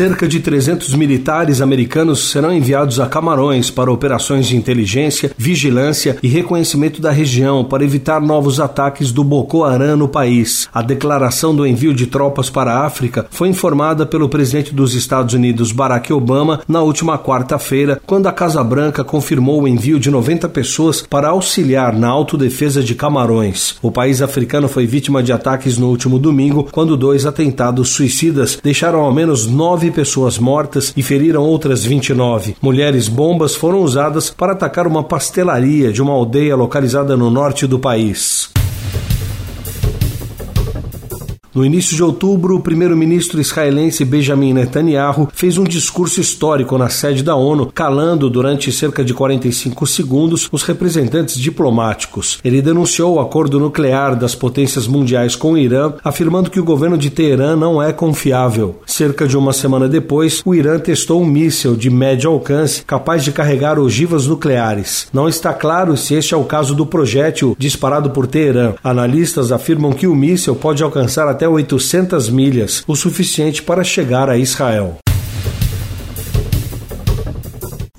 Cerca de 300 militares americanos serão enviados a Camarões para operações de inteligência, vigilância e reconhecimento da região para evitar novos ataques do Boko Haram no país. A declaração do envio de tropas para a África foi informada pelo presidente dos Estados Unidos, Barack Obama, na última quarta-feira, quando a Casa Branca confirmou o envio de 90 pessoas para auxiliar na autodefesa de Camarões. O país africano foi vítima de ataques no último domingo, quando dois atentados suicidas deixaram ao menos nove pessoas mortas e feriram outras 29. Mulheres bombas foram usadas para atacar uma pastelaria de uma aldeia localizada no norte do país. No início de outubro, o primeiro-ministro israelense Benjamin Netanyahu fez um discurso histórico na sede da ONU, calando durante cerca de 45 segundos os representantes diplomáticos. Ele denunciou o acordo nuclear das potências mundiais com o Irã, afirmando que o governo de Teherã não é confiável. Cerca de uma semana depois, o Irã testou um míssil de médio alcance capaz de carregar ogivas nucleares. Não está claro se este é o caso do projétil disparado por Teherã. Analistas afirmam que o míssil pode alcançar até 800 milhas, o suficiente para chegar a Israel.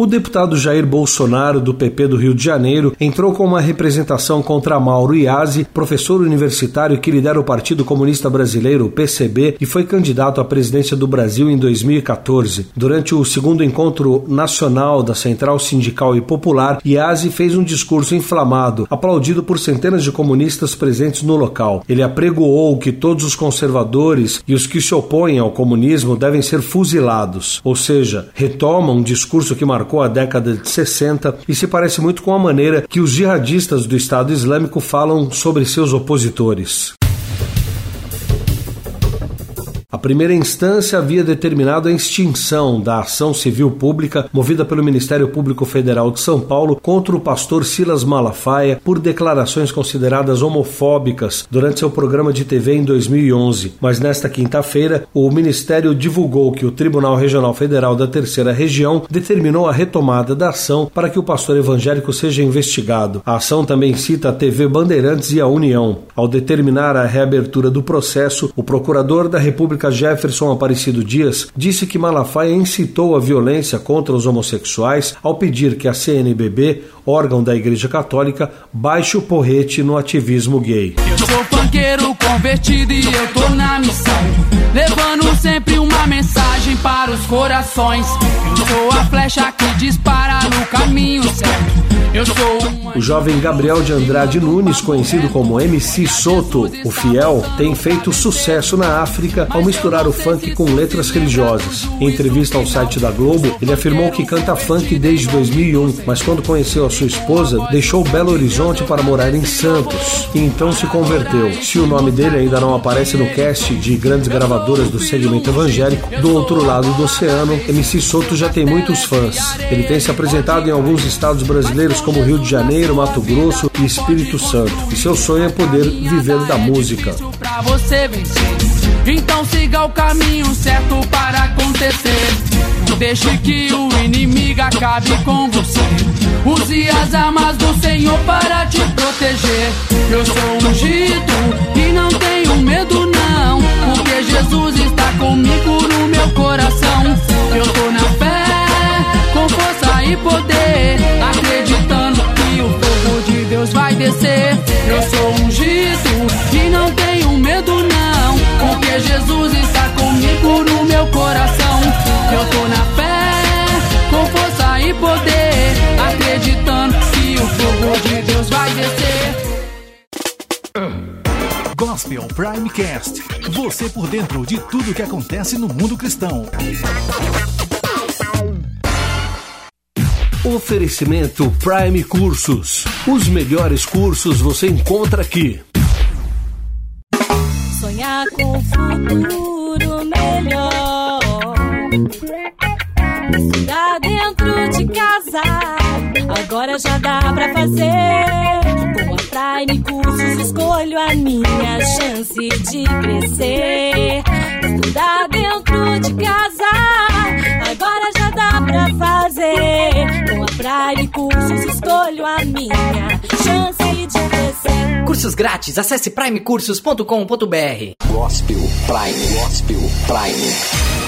O deputado Jair Bolsonaro, do PP do Rio de Janeiro, entrou com uma representação contra Mauro Iazzi, professor universitário que lidera o Partido Comunista Brasileiro, PCB, e foi candidato à presidência do Brasil em 2014. Durante o segundo encontro nacional da Central Sindical e Popular, Iazzi fez um discurso inflamado, aplaudido por centenas de comunistas presentes no local. Ele apregoou que todos os conservadores e os que se opõem ao comunismo devem ser fuzilados, ou seja, retoma um discurso que marcou marcou a década de 60 e se parece muito com a maneira que os jihadistas do Estado Islâmico falam sobre seus opositores. A primeira instância havia determinado a extinção da ação civil pública movida pelo Ministério Público Federal de São Paulo contra o pastor Silas Malafaia por declarações consideradas homofóbicas durante seu programa de TV em 2011. Mas nesta quinta-feira, o Ministério divulgou que o Tribunal Regional Federal da Terceira Região determinou a retomada da ação para que o pastor evangélico seja investigado. A ação também cita a TV Bandeirantes e a União. Ao determinar a reabertura do processo, o procurador da República Jefferson Aparecido Dias disse que Malafaia incitou a violência contra os homossexuais ao pedir que a CNBB, órgão da Igreja Católica, baixe o porrete no ativismo gay. Eu sou panqueiro convertido e eu tô na missão, levando sempre uma mensagem para os corações. Eu sou a flecha que dispara no caminho certo. O jovem Gabriel de Andrade Nunes, conhecido como MC Soto, o fiel, tem feito sucesso na África ao misturar o funk com letras religiosas. Em entrevista ao site da Globo, ele afirmou que canta funk desde 2001, mas quando conheceu a sua esposa, deixou Belo Horizonte para morar em Santos e então se converteu. Se o nome dele ainda não aparece no cast de grandes gravadoras do segmento evangélico, do outro lado do oceano, MC Soto já tem muitos fãs. Ele tem se apresentado em alguns estados brasileiros como Rio de Janeiro, Mato Grosso e Espírito Santo. E seu sonho é poder viver da música. Então siga o caminho certo para acontecer. Deixe que o inimigo acabe com você. Use as armas do Senhor para te proteger. Eu sou ungido e não tenho medo Gospel Primecast. Você por dentro de tudo que acontece no mundo cristão. Oferecimento Prime Cursos. Os melhores cursos você encontra aqui. Sonhar com um futuro melhor. Tá dentro de casa, agora já dá pra fazer. Com a praia Prime Cursos escolho a minha chance de crescer. Estudar dentro de casa, agora já dá pra fazer. Com a Prime Cursos escolho a minha chance de crescer. Cursos grátis, acesse primecursos.com.br. Gospel Prime, Gospel Prime.